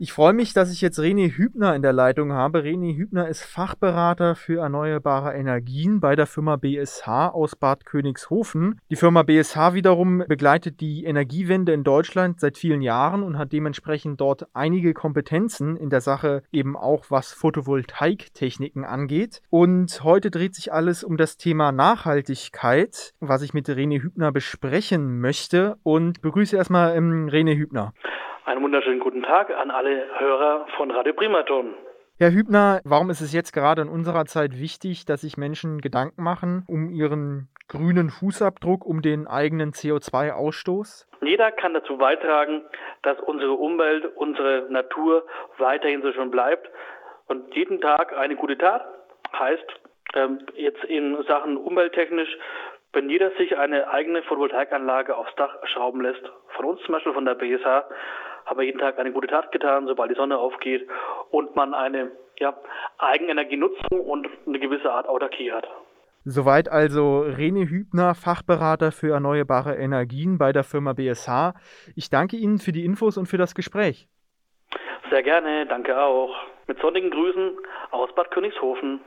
Ich freue mich, dass ich jetzt René Hübner in der Leitung habe. René Hübner ist Fachberater für erneuerbare Energien bei der Firma BSH aus Bad Königshofen. Die Firma BSH wiederum begleitet die Energiewende in Deutschland seit vielen Jahren und hat dementsprechend dort einige Kompetenzen in der Sache, eben auch was Photovoltaiktechniken angeht. Und heute dreht sich alles um das Thema Nachhaltigkeit, was ich mit René Hübner besprechen möchte. Und begrüße erstmal ähm, René Hübner. Einen wunderschönen guten Tag an alle Hörer von Radio Primaton. Herr Hübner, warum ist es jetzt gerade in unserer Zeit wichtig, dass sich Menschen Gedanken machen um ihren grünen Fußabdruck, um den eigenen CO2-Ausstoß? Jeder kann dazu beitragen, dass unsere Umwelt, unsere Natur weiterhin so schön bleibt. Und jeden Tag eine gute Tat heißt ähm, jetzt in Sachen umwelttechnisch wenn jeder sich eine eigene Photovoltaikanlage aufs Dach schrauben lässt, von uns zum Beispiel von der BSH, haben wir jeden Tag eine gute Tat getan, sobald die Sonne aufgeht und man eine ja, Eigenenergienutzung und eine gewisse Art Autarkie hat. Soweit also Rene Hübner, Fachberater für erneuerbare Energien bei der Firma BSH. Ich danke Ihnen für die Infos und für das Gespräch. Sehr gerne, danke auch. Mit sonnigen Grüßen aus Bad Königshofen.